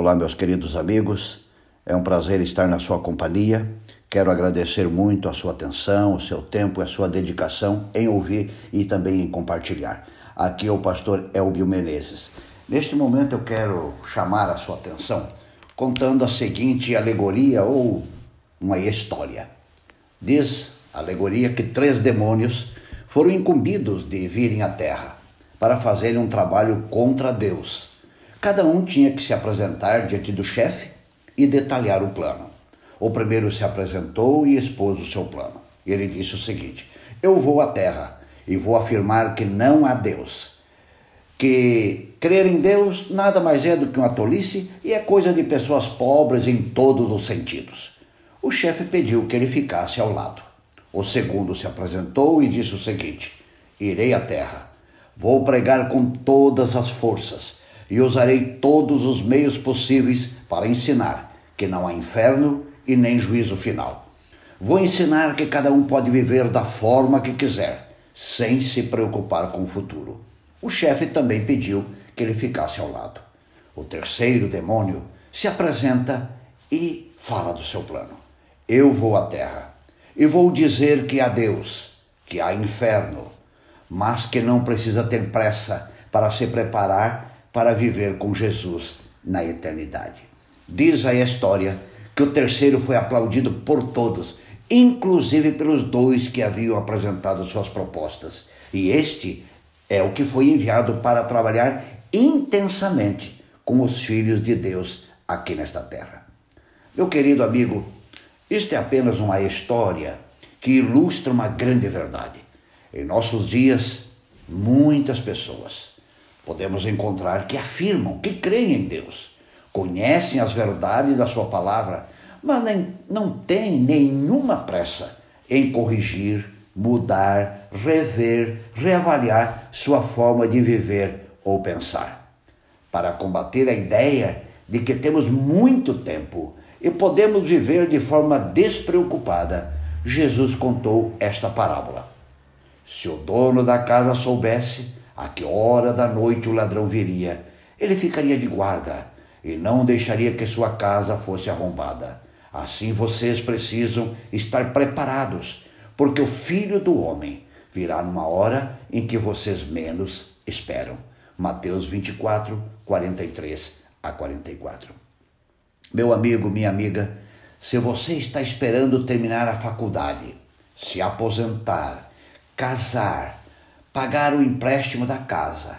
Olá, meus queridos amigos. É um prazer estar na sua companhia. Quero agradecer muito a sua atenção, o seu tempo e a sua dedicação em ouvir e também em compartilhar. Aqui é o pastor Elbio Menezes. Neste momento eu quero chamar a sua atenção contando a seguinte alegoria ou uma história. Diz a alegoria que três demônios foram incumbidos de virem à terra para fazerem um trabalho contra Deus Cada um tinha que se apresentar diante do chefe e detalhar o plano. O primeiro se apresentou e expôs o seu plano. Ele disse o seguinte: Eu vou à terra e vou afirmar que não há Deus. Que crer em Deus nada mais é do que uma tolice e é coisa de pessoas pobres em todos os sentidos. O chefe pediu que ele ficasse ao lado. O segundo se apresentou e disse o seguinte: Irei à terra. Vou pregar com todas as forças e usarei todos os meios possíveis para ensinar que não há inferno e nem juízo final. Vou ensinar que cada um pode viver da forma que quiser, sem se preocupar com o futuro. O chefe também pediu que ele ficasse ao lado. O terceiro demônio se apresenta e fala do seu plano. Eu vou à terra e vou dizer que há Deus, que há inferno, mas que não precisa ter pressa para se preparar para viver com Jesus na eternidade. Diz a história que o terceiro foi aplaudido por todos, inclusive pelos dois que haviam apresentado suas propostas. E este é o que foi enviado para trabalhar intensamente com os filhos de Deus aqui nesta terra. Meu querido amigo, isto é apenas uma história que ilustra uma grande verdade. Em nossos dias, muitas pessoas podemos encontrar que afirmam que creem em Deus, conhecem as verdades da Sua palavra, mas nem, não têm nenhuma pressa em corrigir, mudar, rever, reavaliar sua forma de viver ou pensar. Para combater a ideia de que temos muito tempo e podemos viver de forma despreocupada, Jesus contou esta parábola. Se o dono da casa soubesse a que hora da noite o ladrão viria. Ele ficaria de guarda e não deixaria que sua casa fosse arrombada. Assim vocês precisam estar preparados, porque o filho do homem virá numa hora em que vocês menos esperam. Mateus 24, 43 a 44. Meu amigo, minha amiga, se você está esperando terminar a faculdade, se aposentar, casar, pagar o empréstimo da casa,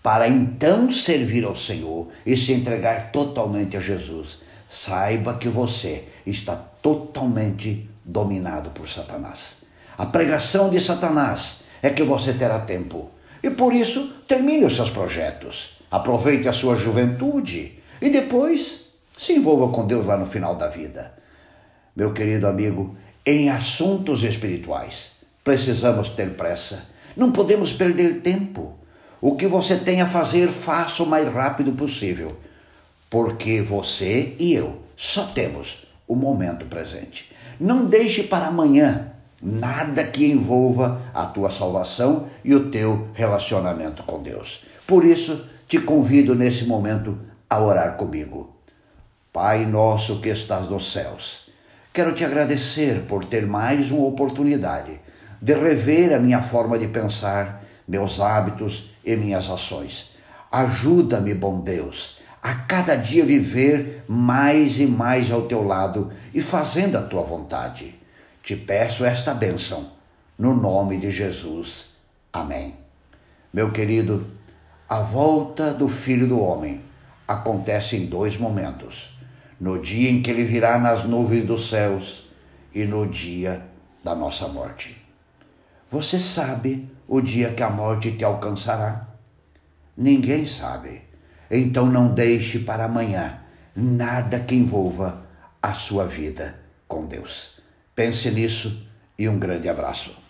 para então servir ao Senhor e se entregar totalmente a Jesus, saiba que você está totalmente dominado por Satanás. A pregação de Satanás é que você terá tempo. E por isso, termine os seus projetos. Aproveite a sua juventude e depois se envolva com Deus lá no final da vida. Meu querido amigo, em assuntos espirituais, precisamos ter pressa não podemos perder tempo. O que você tem a fazer, faça o mais rápido possível, porque você e eu só temos o momento presente. Não deixe para amanhã nada que envolva a tua salvação e o teu relacionamento com Deus. Por isso, te convido nesse momento a orar comigo. Pai nosso que estás nos céus, quero te agradecer por ter mais uma oportunidade de rever a minha forma de pensar, meus hábitos e minhas ações. Ajuda-me, bom Deus, a cada dia viver mais e mais ao teu lado e fazendo a tua vontade. Te peço esta bênção, no nome de Jesus. Amém. Meu querido, a volta do Filho do Homem acontece em dois momentos: no dia em que ele virá nas nuvens dos céus e no dia da nossa morte. Você sabe o dia que a morte te alcançará? Ninguém sabe. Então não deixe para amanhã nada que envolva a sua vida com Deus. Pense nisso e um grande abraço.